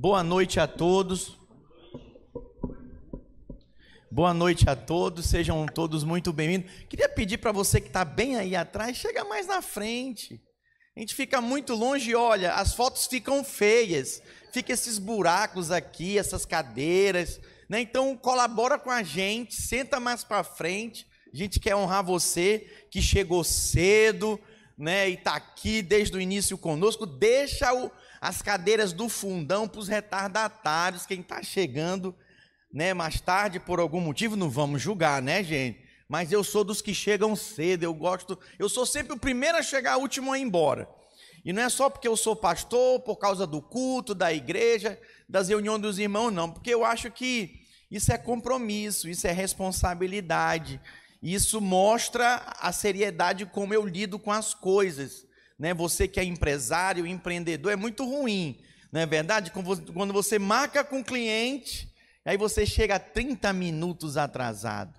Boa noite a todos. Boa noite a todos, sejam todos muito bem-vindos. Queria pedir para você que está bem aí atrás, chega mais na frente. A gente fica muito longe, olha, as fotos ficam feias, fica esses buracos aqui, essas cadeiras, né? Então colabora com a gente, senta mais para frente. A gente quer honrar você que chegou cedo, né? E está aqui desde o início conosco. Deixa o, as cadeiras do fundão para os retardatários, quem está chegando, né? Mais tarde por algum motivo, não vamos julgar, né, gente? Mas eu sou dos que chegam cedo. Eu gosto. Eu sou sempre o primeiro a chegar, o último a ir embora. E não é só porque eu sou pastor, por causa do culto, da igreja, das reuniões dos irmãos, não. Porque eu acho que isso é compromisso, isso é responsabilidade. Isso mostra a seriedade como eu lido com as coisas. Né? Você que é empresário, empreendedor, é muito ruim, não é verdade? Quando você marca com o cliente, aí você chega 30 minutos atrasado.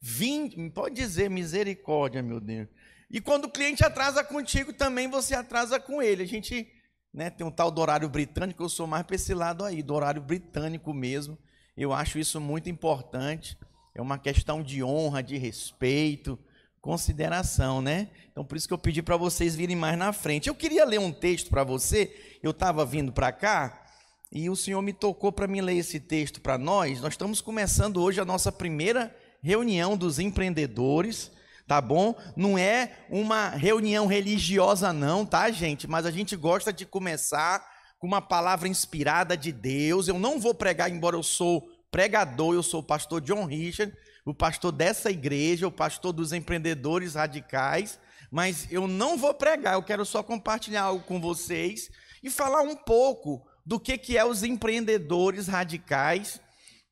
20, pode dizer misericórdia, meu Deus. E quando o cliente atrasa contigo, também você atrasa com ele. A gente né, tem um tal do horário britânico, eu sou mais para esse lado aí, do horário britânico mesmo. Eu acho isso muito importante. É uma questão de honra, de respeito, consideração, né? Então por isso que eu pedi para vocês virem mais na frente. Eu queria ler um texto para você. Eu estava vindo para cá e o Senhor me tocou para me ler esse texto para nós. Nós estamos começando hoje a nossa primeira reunião dos empreendedores, tá bom? Não é uma reunião religiosa não, tá, gente? Mas a gente gosta de começar com uma palavra inspirada de Deus. Eu não vou pregar, embora eu sou pregador, eu sou o pastor John Richard, o pastor dessa igreja, o pastor dos empreendedores radicais, mas eu não vou pregar, eu quero só compartilhar algo com vocês e falar um pouco do que, que é os empreendedores radicais,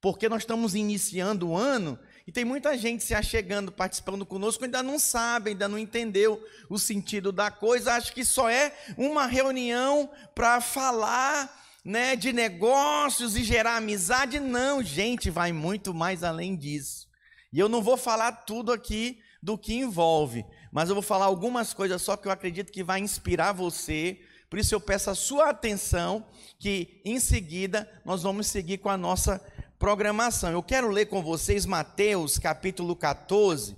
porque nós estamos iniciando o ano e tem muita gente se achegando, participando conosco, ainda não sabe, ainda não entendeu o sentido da coisa, acho que só é uma reunião para falar né, de negócios e gerar amizade. Não, gente, vai muito mais além disso. E eu não vou falar tudo aqui do que envolve, mas eu vou falar algumas coisas só que eu acredito que vai inspirar você. Por isso eu peço a sua atenção, que em seguida nós vamos seguir com a nossa programação. Eu quero ler com vocês Mateus capítulo 14,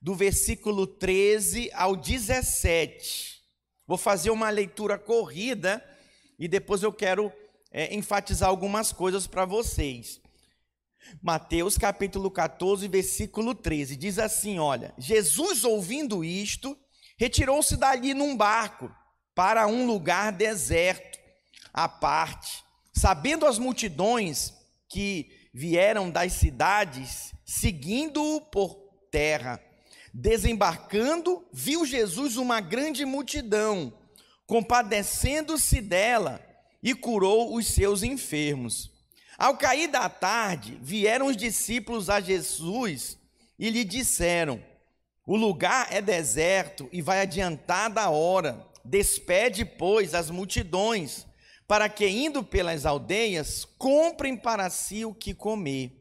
do versículo 13 ao 17. Vou fazer uma leitura corrida e depois eu quero é, enfatizar algumas coisas para vocês. Mateus capítulo 14, versículo 13, diz assim: Olha, Jesus ouvindo isto, retirou-se dali num barco para um lugar deserto, à parte, sabendo as multidões que vieram das cidades, seguindo-o por terra. Desembarcando, viu Jesus uma grande multidão, compadecendo-se dela, e curou os seus enfermos. Ao cair da tarde, vieram os discípulos a Jesus e lhe disseram: O lugar é deserto e vai adiantada a hora. Despede, pois, as multidões para que, indo pelas aldeias, comprem para si o que comer.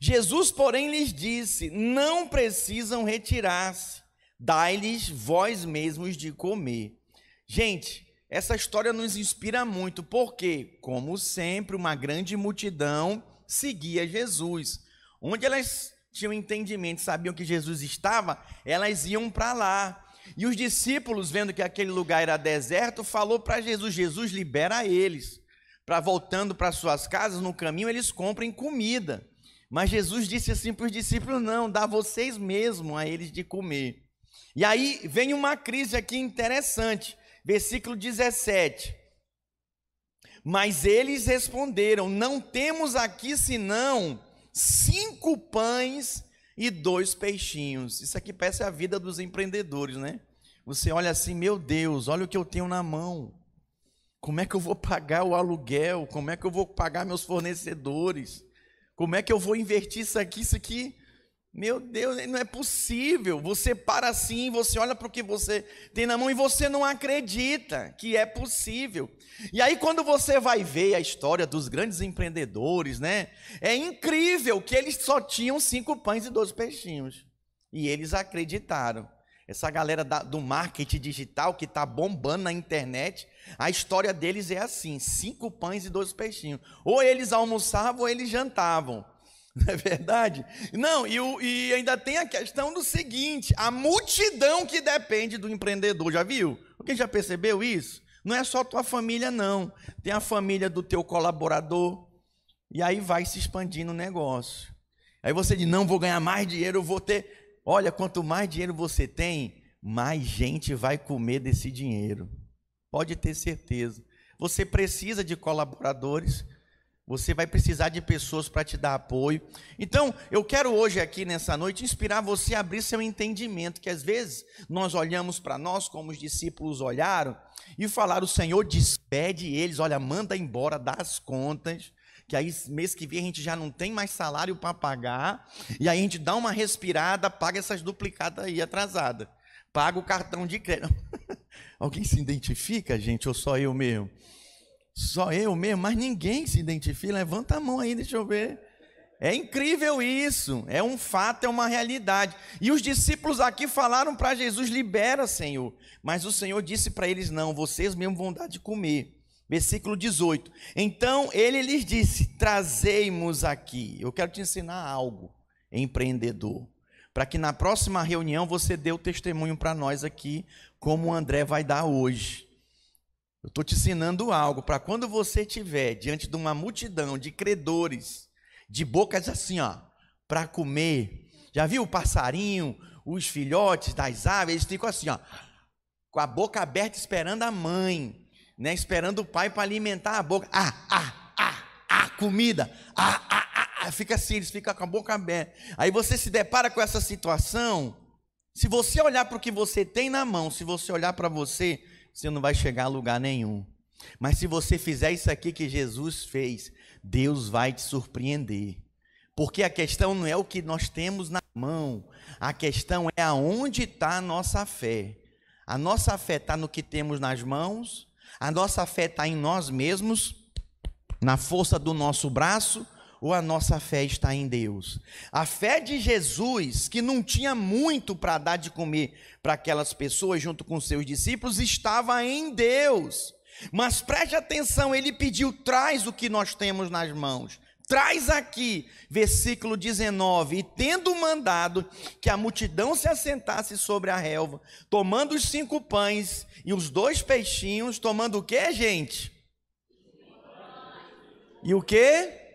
Jesus, porém, lhes disse: Não precisam retirar-se, dai-lhes vós mesmos de comer. Gente, essa história nos inspira muito, porque, como sempre, uma grande multidão seguia Jesus. Onde elas tinham entendimento, sabiam que Jesus estava, elas iam para lá. E os discípulos, vendo que aquele lugar era deserto, falou para Jesus: Jesus libera eles, para voltando para suas casas, no caminho eles comprem comida. Mas Jesus disse assim para os discípulos: não, dá vocês mesmo a eles de comer. E aí vem uma crise aqui interessante, versículo 17. Mas eles responderam: Não temos aqui senão cinco pães e dois peixinhos. Isso aqui parece a vida dos empreendedores, né? Você olha assim, meu Deus, olha o que eu tenho na mão. Como é que eu vou pagar o aluguel? Como é que eu vou pagar meus fornecedores? Como é que eu vou invertir isso aqui? Isso aqui, meu Deus, não é possível. Você para assim, você olha para o que você tem na mão e você não acredita que é possível. E aí, quando você vai ver a história dos grandes empreendedores, né? É incrível que eles só tinham cinco pães e dois peixinhos. E eles acreditaram. essa galera da, do marketing digital que está bombando na internet, a história deles é assim: cinco pães e dois peixinhos. Ou eles almoçavam ou eles jantavam. Não é verdade? Não, e, e ainda tem a questão do seguinte: a multidão que depende do empreendedor, já viu? Alguém já percebeu isso? Não é só tua família, não. Tem a família do teu colaborador. E aí vai se expandindo o negócio. Aí você diz: não, vou ganhar mais dinheiro, vou ter. Olha, quanto mais dinheiro você tem, mais gente vai comer desse dinheiro. Pode ter certeza. Você precisa de colaboradores, você vai precisar de pessoas para te dar apoio. Então, eu quero hoje aqui nessa noite inspirar você a abrir seu entendimento, que às vezes nós olhamos para nós como os discípulos olharam e falaram: "O Senhor despede eles, olha, manda embora, dá as contas" que aí mês que vem a gente já não tem mais salário para pagar, e aí a gente dá uma respirada, paga essas duplicadas aí atrasada. Paga o cartão de crédito. Alguém se identifica, gente, ou só eu mesmo? Só eu mesmo, mas ninguém se identifica. Levanta a mão aí, deixa eu ver. É incrível isso, é um fato, é uma realidade. E os discípulos aqui falaram para Jesus: libera, Senhor. Mas o Senhor disse para eles: não, vocês mesmo vão dar de comer. Versículo 18. Então ele lhes disse: Trazei-mos aqui. Eu quero te ensinar algo, empreendedor, para que na próxima reunião você dê o testemunho para nós aqui, como o André vai dar hoje. Eu estou te ensinando algo para quando você estiver diante de uma multidão de credores, de bocas assim, ó, para comer. Já viu o passarinho, os filhotes das aves? Eles ficam assim, ó, com a boca aberta esperando a mãe né, esperando o pai para alimentar a boca. Ah, ah, ah, ah, comida. Ah, ah, ah, ah, fica assim, eles ficam com a boca aberta. Aí você se depara com essa situação. Se você olhar para o que você tem na mão, se você olhar para você, você não vai chegar a lugar nenhum. Mas se você fizer isso aqui que Jesus fez, Deus vai te surpreender. Porque a questão não é o que nós temos na mão, a questão é aonde está a nossa fé. A nossa fé está no que temos nas mãos a nossa fé está em nós mesmos, na força do nosso braço, ou a nossa fé está em Deus? A fé de Jesus, que não tinha muito para dar de comer para aquelas pessoas junto com seus discípulos, estava em Deus. Mas preste atenção, ele pediu: traz o que nós temos nas mãos. Traz aqui, versículo 19: E tendo mandado que a multidão se assentasse sobre a relva, tomando os cinco pães e os dois peixinhos, tomando o que, gente? E o que?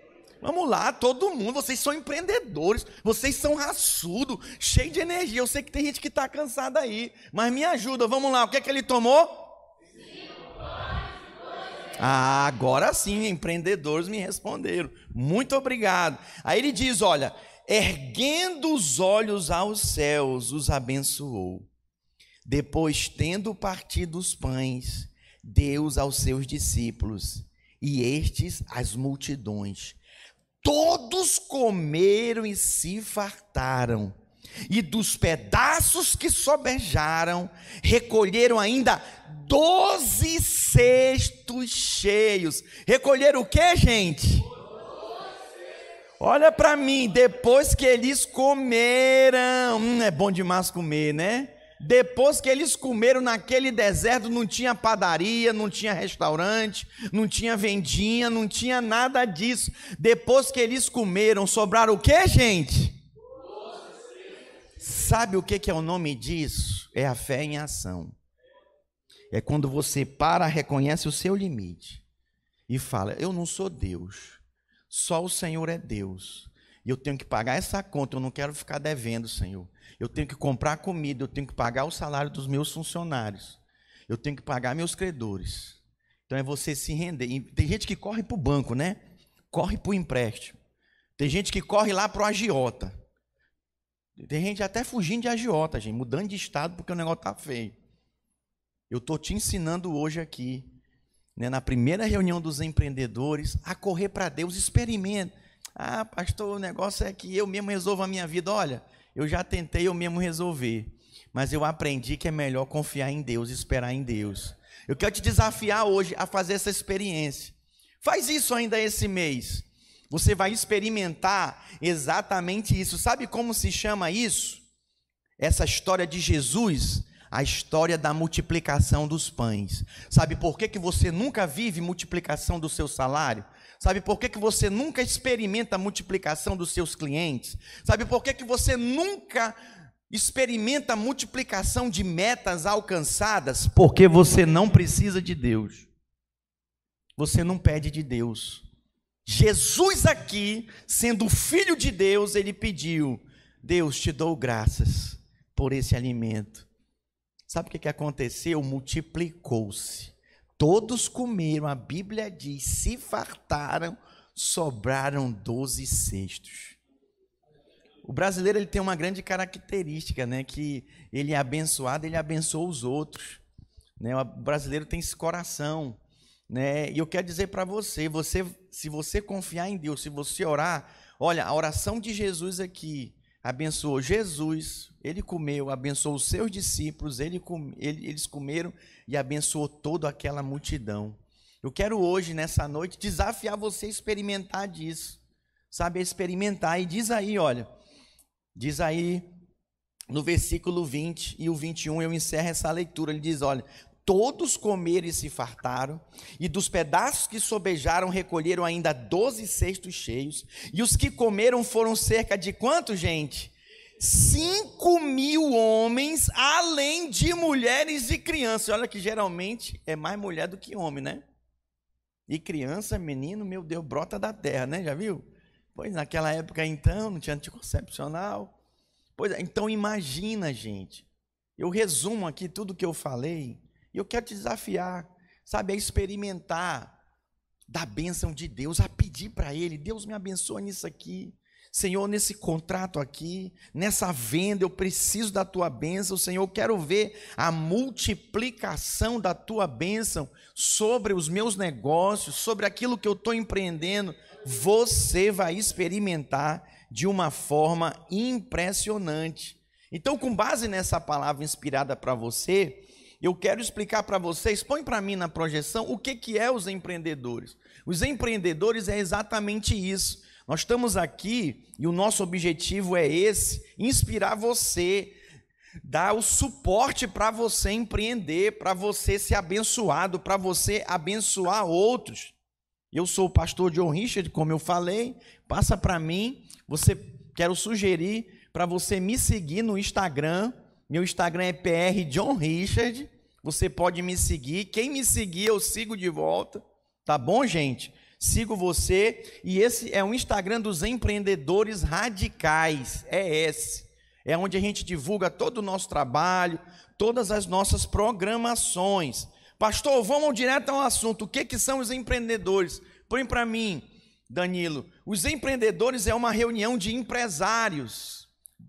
Vamos lá, todo mundo, vocês são empreendedores, vocês são raçudo, cheio de energia. Eu sei que tem gente que está cansada aí, mas me ajuda, vamos lá, o que é que ele tomou? Ah, agora sim, empreendedores me responderam. Muito obrigado. Aí ele diz: olha, erguendo os olhos aos céus, os abençoou. Depois, tendo partido os pães, deu aos seus discípulos, e estes as multidões. Todos comeram e se fartaram, e dos pedaços que sobejaram, recolheram ainda doze cestos cheios. Recolheram o que, gente? Olha para mim, depois que eles comeram, hum, é bom demais comer, né? Depois que eles comeram naquele deserto, não tinha padaria, não tinha restaurante, não tinha vendinha, não tinha nada disso. Depois que eles comeram, sobraram o que, gente? Sabe o que é o nome disso? É a fé em ação. É quando você para, reconhece o seu limite e fala: Eu não sou Deus, só o Senhor é Deus. E eu tenho que pagar essa conta, eu não quero ficar devendo, Senhor. Eu tenho que comprar comida, eu tenho que pagar o salário dos meus funcionários, eu tenho que pagar meus credores. Então é você se render. E tem gente que corre para o banco, né? Corre para o empréstimo. Tem gente que corre lá para o agiota. Tem gente até fugindo de agiota, gente, mudando de estado porque o negócio está feio. Eu estou te ensinando hoje aqui, né, na primeira reunião dos empreendedores, a correr para Deus, experimenta. Ah, pastor, o negócio é que eu mesmo resolvo a minha vida. Olha, eu já tentei eu mesmo resolver, mas eu aprendi que é melhor confiar em Deus, esperar em Deus. Eu quero te desafiar hoje a fazer essa experiência. Faz isso ainda esse mês. Você vai experimentar exatamente isso. Sabe como se chama isso? essa história de Jesus, a história da multiplicação dos pães. Sabe por que, que você nunca vive multiplicação do seu salário? Sabe por que, que você nunca experimenta a multiplicação dos seus clientes? Sabe por que, que você nunca experimenta a multiplicação de metas alcançadas? Porque você não precisa de Deus. Você não pede de Deus. Jesus aqui, sendo filho de Deus, ele pediu: Deus, te dou graças por esse alimento. Sabe o que, que aconteceu? Multiplicou-se. Todos comeram, a Bíblia diz, se fartaram, sobraram doze cestos. O brasileiro ele tem uma grande característica, né? Que ele é abençoado, ele abençoa os outros. Né? O brasileiro tem esse coração. Né? E eu quero dizer para você, você, se você confiar em Deus, se você orar, olha, a oração de Jesus aqui abençoou Jesus, ele comeu, abençoou os seus discípulos, ele, ele, eles comeram e abençoou toda aquela multidão. Eu quero hoje, nessa noite, desafiar você a experimentar disso. Sabe, experimentar. E diz aí, olha, diz aí no versículo 20 e o 21, eu encerro essa leitura. Ele diz: olha, todos comeram e se fartaram, e dos pedaços que sobejaram recolheram ainda doze cestos cheios, e os que comeram foram cerca de quanto, gente? cinco mil homens, além de mulheres e crianças. Olha que geralmente é mais mulher do que homem, né? E criança, menino, meu Deus, brota da terra, né? Já viu? Pois naquela época então não tinha anticoncepcional. Pois é, então imagina, gente. Eu resumo aqui tudo que eu falei e eu quero te desafiar, sabe, a experimentar da bênção de Deus, a pedir para Ele: Deus me abençoa nisso aqui. Senhor, nesse contrato aqui, nessa venda, eu preciso da tua bênção, Senhor. Eu quero ver a multiplicação da tua bênção sobre os meus negócios, sobre aquilo que eu estou empreendendo. Você vai experimentar de uma forma impressionante. Então, com base nessa palavra inspirada para você, eu quero explicar para vocês, põe para mim na projeção, o que, que é os empreendedores. Os empreendedores é exatamente isso nós estamos aqui e o nosso objetivo é esse: inspirar você, dar o suporte para você empreender, para você ser abençoado, para você abençoar outros. Eu sou o pastor John Richard, como eu falei, passa para mim. Você quero sugerir para você me seguir no Instagram. Meu Instagram é PR John Richard. Você pode me seguir. Quem me seguir, eu sigo de volta. Tá bom, gente? sigo você e esse é o Instagram dos empreendedores radicais. É esse. É onde a gente divulga todo o nosso trabalho, todas as nossas programações. Pastor, vamos direto ao assunto. O que, que são os empreendedores? Põe para mim, Danilo. Os empreendedores é uma reunião de empresários,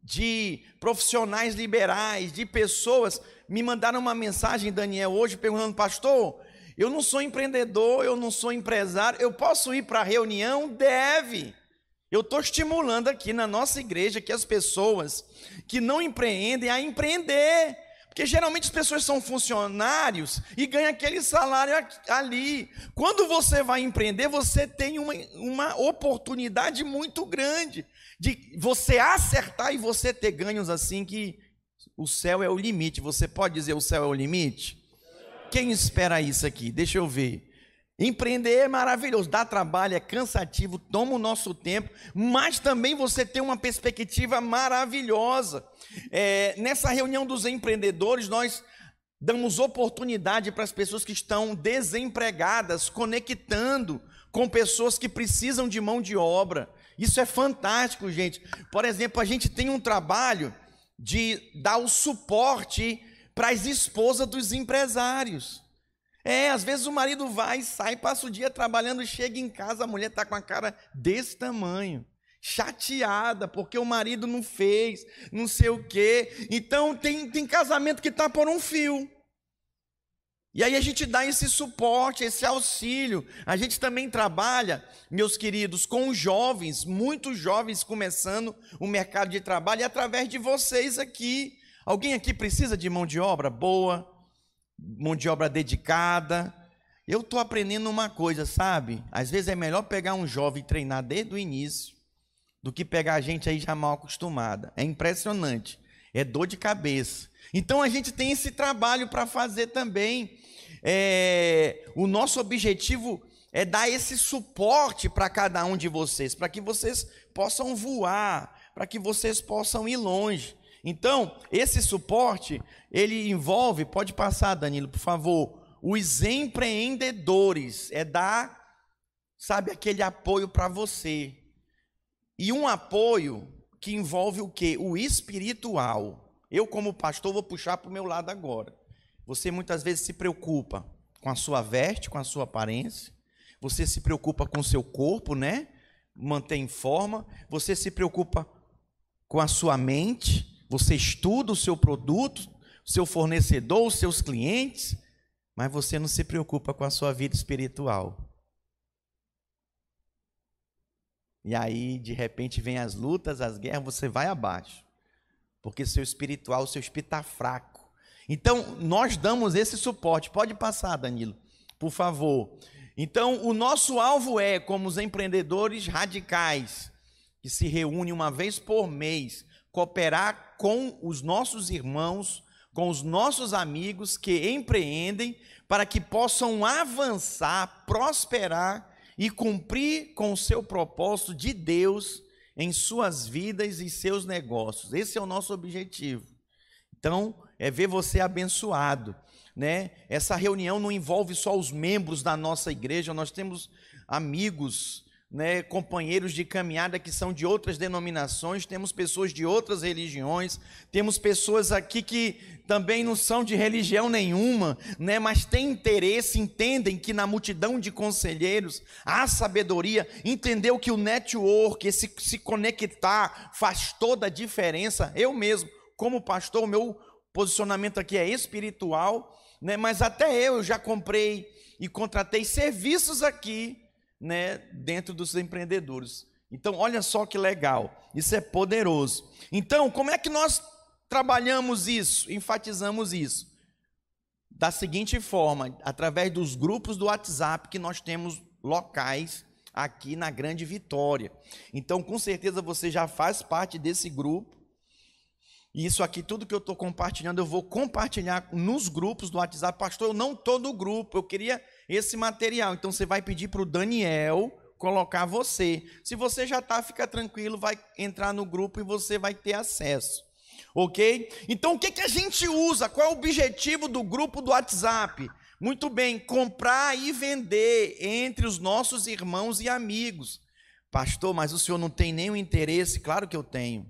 de profissionais liberais, de pessoas. Me mandaram uma mensagem, Daniel, hoje perguntando, pastor, eu não sou empreendedor, eu não sou empresário, eu posso ir para a reunião? Deve. Eu estou estimulando aqui na nossa igreja que as pessoas que não empreendem a empreender. Porque geralmente as pessoas são funcionários e ganham aquele salário ali. Quando você vai empreender, você tem uma, uma oportunidade muito grande de você acertar e você ter ganhos assim que o céu é o limite. Você pode dizer o céu é o limite? Quem espera isso aqui? Deixa eu ver. Empreender é maravilhoso, dá trabalho, é cansativo, toma o nosso tempo, mas também você tem uma perspectiva maravilhosa. É, nessa reunião dos empreendedores, nós damos oportunidade para as pessoas que estão desempregadas, conectando com pessoas que precisam de mão de obra. Isso é fantástico, gente. Por exemplo, a gente tem um trabalho de dar o suporte para as esposas dos empresários. É, às vezes o marido vai, sai, passa o dia trabalhando, chega em casa, a mulher está com a cara desse tamanho, chateada, porque o marido não fez, não sei o quê. Então tem, tem casamento que está por um fio. E aí a gente dá esse suporte, esse auxílio. A gente também trabalha, meus queridos, com jovens, muitos jovens começando o mercado de trabalho, e através de vocês aqui. Alguém aqui precisa de mão de obra boa, mão de obra dedicada? Eu estou aprendendo uma coisa, sabe? Às vezes é melhor pegar um jovem e treinar desde o início do que pegar a gente aí já mal acostumada. É impressionante. É dor de cabeça. Então a gente tem esse trabalho para fazer também. É, o nosso objetivo é dar esse suporte para cada um de vocês, para que vocês possam voar, para que vocês possam ir longe. Então, esse suporte, ele envolve, pode passar, Danilo, por favor, os empreendedores, é dar, sabe, aquele apoio para você. E um apoio que envolve o quê? O espiritual. Eu, como pastor, vou puxar para o meu lado agora. Você muitas vezes se preocupa com a sua veste, com a sua aparência. Você se preocupa com o seu corpo, né? Mantém em forma. Você se preocupa com a sua mente. Você estuda o seu produto, o seu fornecedor, os seus clientes. Mas você não se preocupa com a sua vida espiritual. E aí, de repente, vem as lutas, as guerras, você vai abaixo. Porque seu espiritual, seu espírito está fraco. Então, nós damos esse suporte. Pode passar, Danilo, por favor. Então, o nosso alvo é, como os empreendedores radicais, que se reúnem uma vez por mês, cooperar com os nossos irmãos, com os nossos amigos que empreendem, para que possam avançar, prosperar e cumprir com o seu propósito de Deus em suas vidas e seus negócios. Esse é o nosso objetivo. Então, é ver você abençoado, né? Essa reunião não envolve só os membros da nossa igreja, nós temos amigos, né, companheiros de caminhada que são de outras denominações, temos pessoas de outras religiões, temos pessoas aqui que também não são de religião nenhuma, né, mas têm interesse, entendem que na multidão de conselheiros há sabedoria, entendeu que o network, esse se conectar faz toda a diferença. Eu mesmo, como pastor, o meu posicionamento aqui é espiritual, né, mas até eu já comprei e contratei serviços aqui né, dentro dos empreendedores. Então, olha só que legal, isso é poderoso. Então, como é que nós trabalhamos isso, enfatizamos isso? Da seguinte forma, através dos grupos do WhatsApp que nós temos locais aqui na Grande Vitória. Então, com certeza você já faz parte desse grupo. E isso aqui, tudo que eu estou compartilhando, eu vou compartilhar nos grupos do WhatsApp. Pastor, eu não estou no grupo, eu queria esse material. Então você vai pedir para o Daniel colocar você. Se você já está, fica tranquilo, vai entrar no grupo e você vai ter acesso. Ok? Então o que, que a gente usa? Qual é o objetivo do grupo do WhatsApp? Muito bem, comprar e vender entre os nossos irmãos e amigos. Pastor, mas o senhor não tem nenhum interesse? Claro que eu tenho.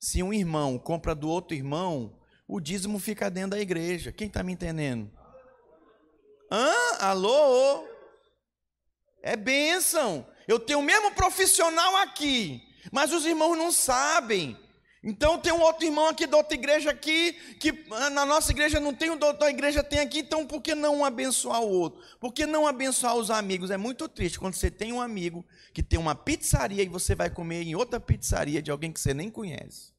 Se um irmão compra do outro irmão, o dízimo fica dentro da igreja. Quem está me entendendo? Hã? Alô? É bênção. Eu tenho o mesmo profissional aqui, mas os irmãos não sabem. Então tem um outro irmão aqui da outra igreja aqui, que ah, na nossa igreja não tem, o da outra igreja tem aqui, então por que não abençoar o outro? Por que não abençoar os amigos? É muito triste quando você tem um amigo que tem uma pizzaria e você vai comer em outra pizzaria de alguém que você nem conhece.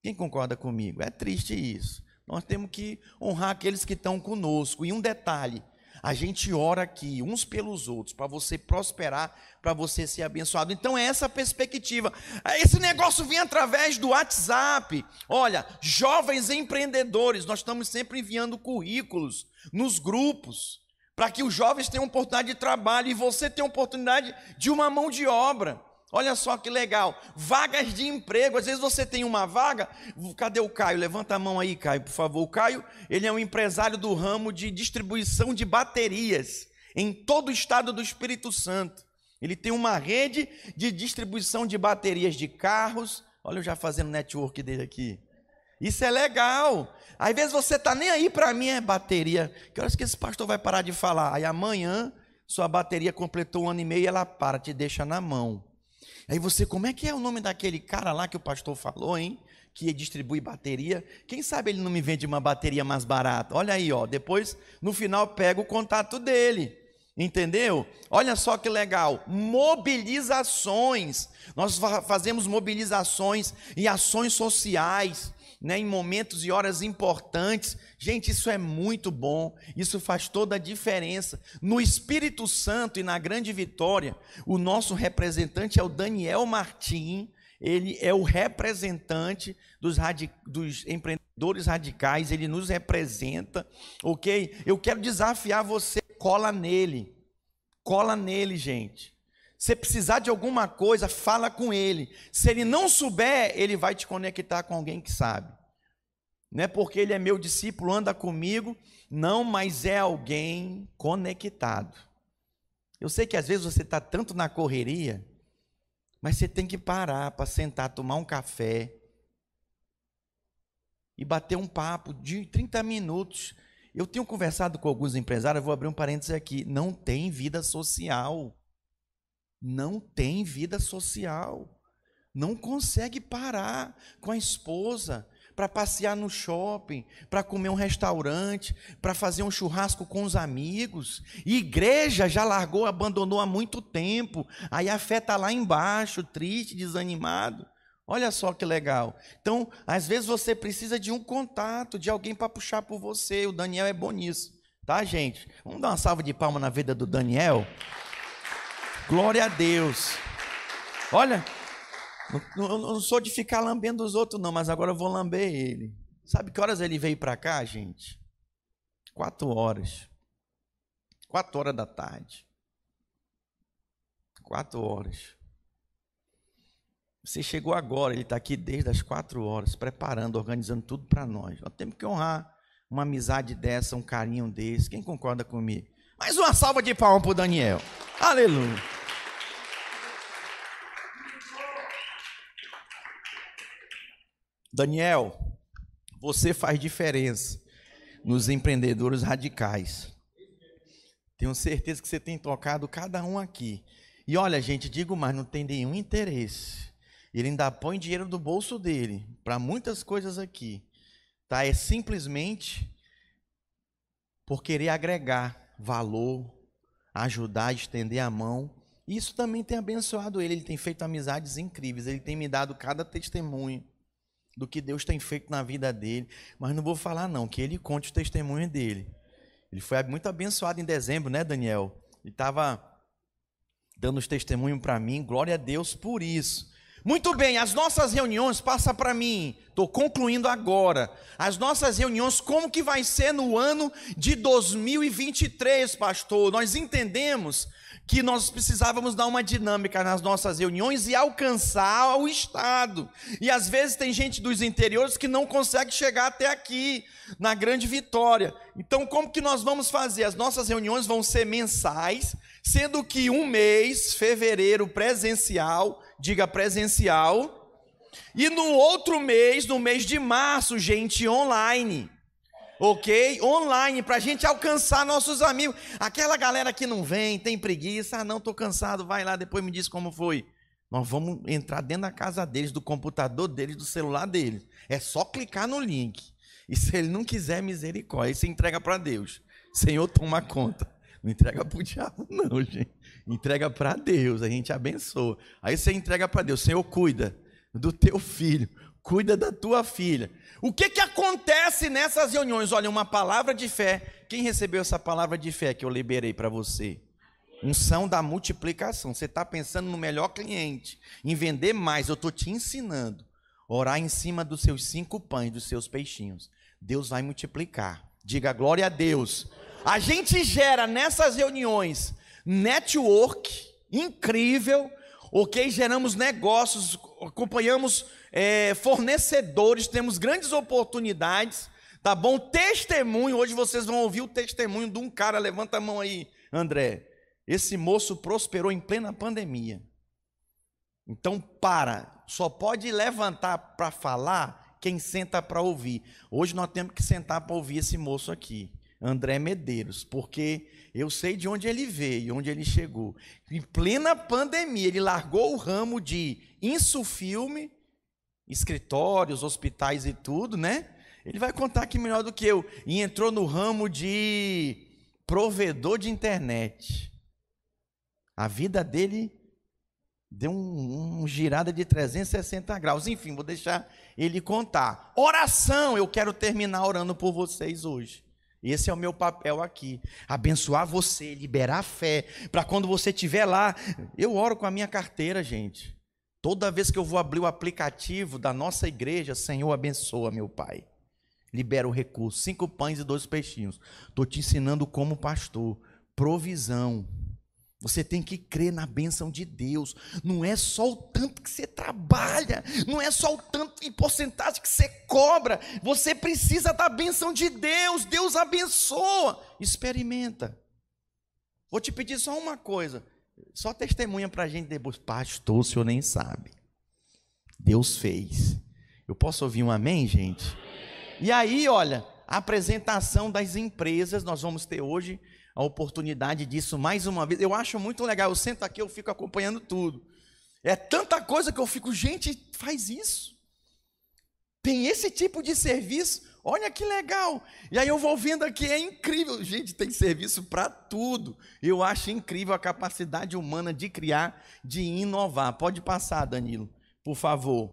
Quem concorda comigo? É triste isso. Nós temos que honrar aqueles que estão conosco. E um detalhe: a gente ora aqui uns pelos outros, para você prosperar, para você ser abençoado. Então é essa perspectiva. Esse negócio vem através do WhatsApp. Olha, jovens empreendedores, nós estamos sempre enviando currículos nos grupos, para que os jovens tenham oportunidade de trabalho e você tenha oportunidade de uma mão de obra. Olha só que legal, vagas de emprego. Às vezes você tem uma vaga. Cadê o Caio? Levanta a mão aí, Caio, por favor. O Caio, ele é um empresário do ramo de distribuição de baterias em todo o estado do Espírito Santo. Ele tem uma rede de distribuição de baterias de carros. Olha eu já fazendo network dele aqui. Isso é legal. Às vezes você está nem aí para mim, é bateria. Que horas que esse pastor vai parar de falar? Aí amanhã sua bateria completou um ano e meio e ela para, te deixa na mão. Aí você, como é que é o nome daquele cara lá que o pastor falou, hein? Que distribui bateria. Quem sabe ele não me vende uma bateria mais barata? Olha aí, ó. Depois, no final, pega o contato dele. Entendeu? Olha só que legal. Mobilizações. Nós fazemos mobilizações e ações sociais né, em momentos e horas importantes. Gente, isso é muito bom, isso faz toda a diferença. No Espírito Santo e na grande vitória, o nosso representante é o Daniel Martim. ele é o representante dos, dos empreendedores radicais, ele nos representa, ok? Eu quero desafiar você, cola nele, cola nele, gente. Se precisar de alguma coisa, fala com ele. Se ele não souber, ele vai te conectar com alguém que sabe. Não é porque ele é meu discípulo, anda comigo, não, mas é alguém conectado. Eu sei que às vezes você está tanto na correria, mas você tem que parar para sentar, tomar um café e bater um papo de 30 minutos. Eu tenho conversado com alguns empresários, vou abrir um parênteses aqui, não tem vida social. Não tem vida social. Não consegue parar com a esposa, para passear no shopping, para comer um restaurante, para fazer um churrasco com os amigos. Igreja já largou, abandonou há muito tempo. Aí a fé está lá embaixo, triste, desanimado. Olha só que legal. Então, às vezes você precisa de um contato, de alguém para puxar por você. O Daniel é bom nisso, tá, gente? Vamos dar uma salva de palma na vida do Daniel. Glória a Deus. Olha, não, não, sou de ficar lambendo os outros, não, mas agora eu vou lamber ele. Sabe que horas ele veio para cá, gente? Quatro horas. Quatro horas da tarde. Quatro horas. Você chegou agora, ele está aqui desde as quatro horas, preparando, organizando tudo para nós. Nós temos que honrar uma amizade dessa, um carinho desse. Quem concorda comigo? Mais uma salva de palmas para o Daniel. Aleluia. Daniel, você faz diferença nos empreendedores radicais. Tenho certeza que você tem tocado cada um aqui. E olha, gente, digo mais, não tem nenhum interesse. Ele ainda põe dinheiro do bolso dele para muitas coisas aqui. Tá? É simplesmente por querer agregar valor, ajudar, estender a mão. Isso também tem abençoado ele. Ele tem feito amizades incríveis. Ele tem me dado cada testemunho do que Deus tem feito na vida dele. Mas não vou falar, não, que ele conte o testemunho dele. Ele foi muito abençoado em dezembro, né, Daniel? Ele estava dando os testemunhos para mim. Glória a Deus por isso. Muito bem, as nossas reuniões, passa para mim, estou concluindo agora. As nossas reuniões, como que vai ser no ano de 2023, pastor? Nós entendemos que nós precisávamos dar uma dinâmica nas nossas reuniões e alcançar o Estado. E às vezes tem gente dos interiores que não consegue chegar até aqui, na grande vitória. Então, como que nós vamos fazer? As nossas reuniões vão ser mensais, sendo que um mês, fevereiro, presencial, diga presencial, e no outro mês, no mês de março, gente, online ok? Online, para a gente alcançar nossos amigos. Aquela galera que não vem, tem preguiça, ah, não, estou cansado, vai lá, depois me diz como foi. Nós vamos entrar dentro da casa deles, do computador deles, do celular deles. É só clicar no link. E se ele não quiser misericórdia, você entrega para Deus. Senhor, toma conta. Não entrega para o diabo, não, gente. Entrega para Deus, a gente abençoa. Aí você entrega para Deus, Senhor, cuida do teu filho, cuida da tua filha. O que, que acontece nessas reuniões? Olha, uma palavra de fé. Quem recebeu essa palavra de fé que eu liberei para você? Unção da multiplicação. Você está pensando no melhor cliente, em vender mais. Eu estou te ensinando. Orar em cima dos seus cinco pães, dos seus peixinhos. Deus vai multiplicar. Diga glória a Deus. A gente gera nessas reuniões network incrível, ok? Geramos negócios, acompanhamos é, fornecedores, temos grandes oportunidades, tá bom? Testemunho, hoje vocês vão ouvir o testemunho de um cara, levanta a mão aí, André. Esse moço prosperou em plena pandemia. Então, para, só pode levantar para falar quem senta para ouvir. Hoje nós temos que sentar para ouvir esse moço aqui, André Medeiros, porque eu sei de onde ele veio, onde ele chegou. Em plena pandemia, ele largou o ramo de insufilme escritórios, hospitais e tudo, né? Ele vai contar aqui melhor do que eu. E entrou no ramo de provedor de internet. A vida dele deu um, um, girada de 360 graus. Enfim, vou deixar ele contar. Oração, eu quero terminar orando por vocês hoje. Esse é o meu papel aqui. Abençoar você, liberar fé, para quando você estiver lá. Eu oro com a minha carteira, gente. Toda vez que eu vou abrir o aplicativo da nossa igreja, Senhor, abençoa, meu Pai. Libera o recurso, cinco pães e dois peixinhos. Estou te ensinando como pastor. Provisão. Você tem que crer na bênção de Deus. Não é só o tanto que você trabalha, não é só o tanto em porcentagem que você cobra. Você precisa da bênção de Deus. Deus abençoa. Experimenta. Vou te pedir só uma coisa. Só testemunha para a gente depois. Pastor, o senhor nem sabe. Deus fez. Eu posso ouvir um amém, gente? E aí, olha, a apresentação das empresas, nós vamos ter hoje a oportunidade disso mais uma vez. Eu acho muito legal. Eu sento aqui, eu fico acompanhando tudo. É tanta coisa que eu fico, gente, faz isso. Tem esse tipo de serviço. Olha que legal. E aí eu vou vendo aqui, é incrível. Gente, tem serviço para tudo. Eu acho incrível a capacidade humana de criar, de inovar. Pode passar, Danilo, por favor.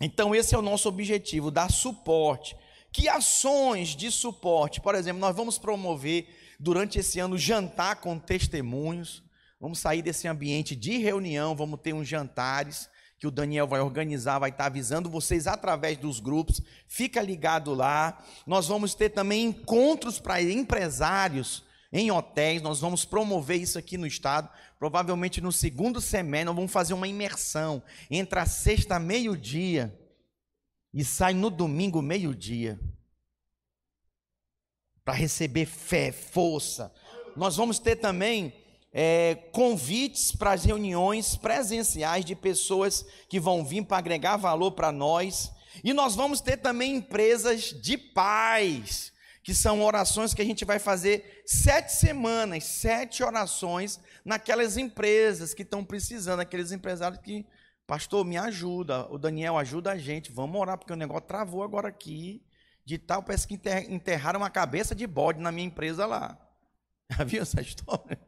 Então, esse é o nosso objetivo: dar suporte. Que ações de suporte? Por exemplo, nós vamos promover durante esse ano jantar com testemunhos. Vamos sair desse ambiente de reunião, vamos ter uns jantares que o Daniel vai organizar, vai estar avisando vocês através dos grupos. Fica ligado lá. Nós vamos ter também encontros para empresários em hotéis. Nós vamos promover isso aqui no estado. Provavelmente no segundo semestre nós vamos fazer uma imersão. Entra sexta meio-dia e sai no domingo meio-dia. Para receber fé, força. Nós vamos ter também é, convites para as reuniões presenciais de pessoas que vão vir para agregar valor para nós. E nós vamos ter também empresas de paz, que são orações que a gente vai fazer sete semanas, sete orações naquelas empresas que estão precisando, aqueles empresários que, pastor, me ajuda, o Daniel ajuda a gente, vamos orar, porque o negócio travou agora aqui, de tal, parece que enterraram uma cabeça de bode na minha empresa lá. Já viu essa história?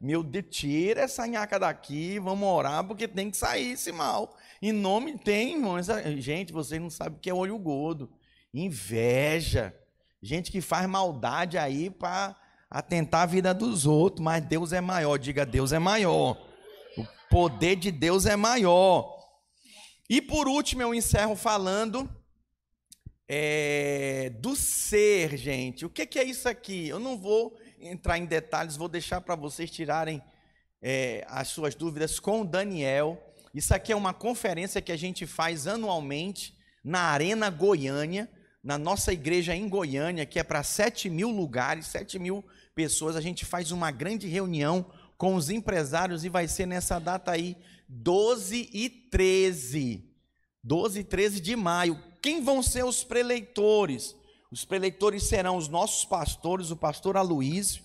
Meu Deus, tira essa nhaca daqui, vamos orar, porque tem que sair esse mal. Em nome tem, irmãos. Gente, vocês não sabem o que é olho gordo. Inveja. Gente que faz maldade aí para atentar a vida dos outros, mas Deus é maior. Diga, Deus é maior. O poder de Deus é maior. E por último, eu encerro falando é, do ser, gente. O que, que é isso aqui? Eu não vou entrar em detalhes, vou deixar para vocês tirarem é, as suas dúvidas com o Daniel. Isso aqui é uma conferência que a gente faz anualmente na Arena Goiânia, na nossa igreja em Goiânia, que é para 7 mil lugares, 7 mil pessoas. A gente faz uma grande reunião com os empresários e vai ser nessa data aí, 12 e 13. 12 e 13 de maio. Quem vão ser os preleitores? Os preleitores serão os nossos pastores, o pastor Aloísio,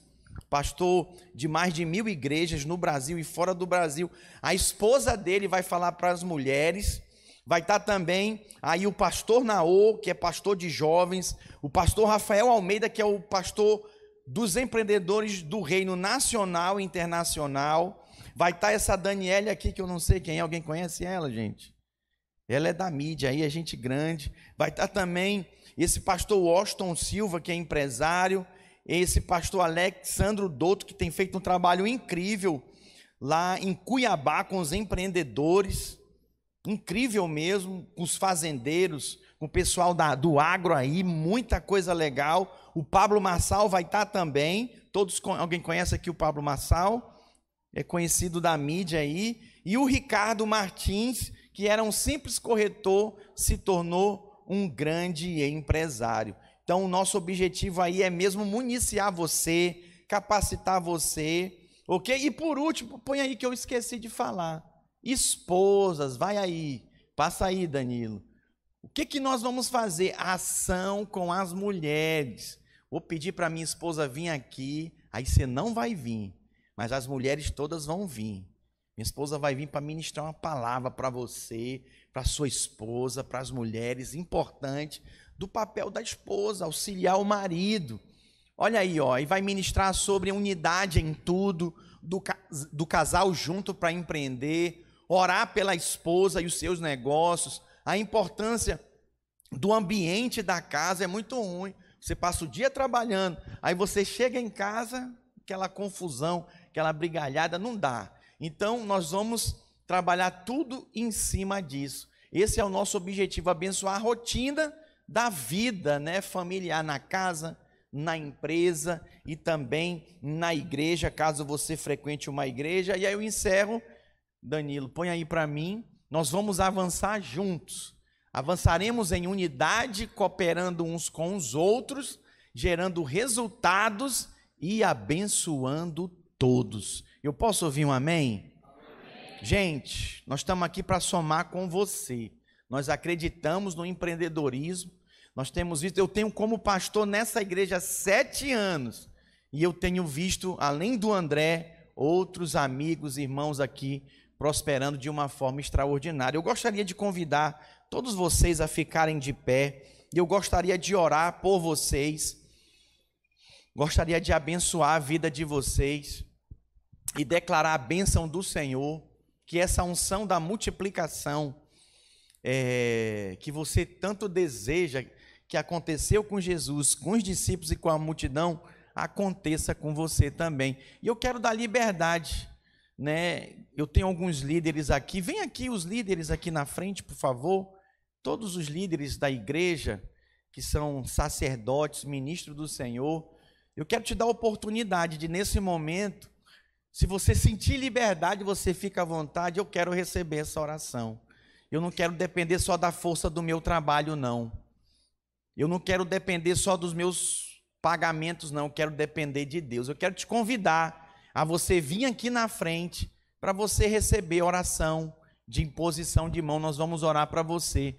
pastor de mais de mil igrejas no Brasil e fora do Brasil. A esposa dele vai falar para as mulheres. Vai estar também aí o pastor Naô, que é pastor de jovens, o pastor Rafael Almeida, que é o pastor dos empreendedores do reino nacional e internacional. Vai estar essa Daniela aqui, que eu não sei quem é, alguém conhece ela, gente? Ela é da mídia aí, é gente grande. Vai estar também esse pastor Washington Silva, que é empresário, esse pastor Alexandro Douto, que tem feito um trabalho incrível lá em Cuiabá com os empreendedores, incrível mesmo, com os fazendeiros, com o pessoal da, do agro aí, muita coisa legal. O Pablo Massal vai estar também. Todos alguém conhece aqui o Pablo Massal? É conhecido da mídia aí. E o Ricardo Martins, que era um simples corretor, se tornou um grande empresário. Então, o nosso objetivo aí é mesmo municiar você, capacitar você, ok? E por último, põe aí que eu esqueci de falar. Esposas, vai aí, passa aí, Danilo. O que, que nós vamos fazer? Ação com as mulheres. Vou pedir para minha esposa vir aqui, aí você não vai vir, mas as mulheres todas vão vir. Minha esposa vai vir para ministrar uma palavra para você, para sua esposa, para as mulheres, importante, do papel da esposa, auxiliar o marido. Olha aí, ó, e vai ministrar sobre unidade em tudo, do, do casal junto para empreender, orar pela esposa e os seus negócios, a importância do ambiente da casa é muito ruim. Você passa o dia trabalhando, aí você chega em casa, aquela confusão, aquela brigalhada, não dá. Então, nós vamos trabalhar tudo em cima disso. Esse é o nosso objetivo, abençoar a rotina da vida, né, familiar na casa, na empresa e também na igreja, caso você frequente uma igreja. E aí eu encerro, Danilo, põe aí para mim. Nós vamos avançar juntos. Avançaremos em unidade, cooperando uns com os outros, gerando resultados e abençoando todos. Eu posso ouvir um amém? amém. Gente, nós estamos aqui para somar com você. Nós acreditamos no empreendedorismo. Nós temos visto, eu tenho como pastor nessa igreja sete anos. E eu tenho visto, além do André, outros amigos, irmãos aqui prosperando de uma forma extraordinária. Eu gostaria de convidar todos vocês a ficarem de pé. E eu gostaria de orar por vocês. Gostaria de abençoar a vida de vocês e declarar a bênção do Senhor, que essa unção da multiplicação é, que você tanto deseja, que aconteceu com Jesus, com os discípulos e com a multidão, aconteça com você também. E eu quero dar liberdade, né? Eu tenho alguns líderes aqui. Vem aqui os líderes aqui na frente, por favor. Todos os líderes da igreja que são sacerdotes, ministros do Senhor. Eu quero te dar a oportunidade de nesse momento, se você sentir liberdade, você fica à vontade, eu quero receber essa oração. Eu não quero depender só da força do meu trabalho, não. Eu não quero depender só dos meus pagamentos, não. Eu quero depender de Deus. Eu quero te convidar a você vir aqui na frente para você receber oração de imposição de mão. Nós vamos orar para você.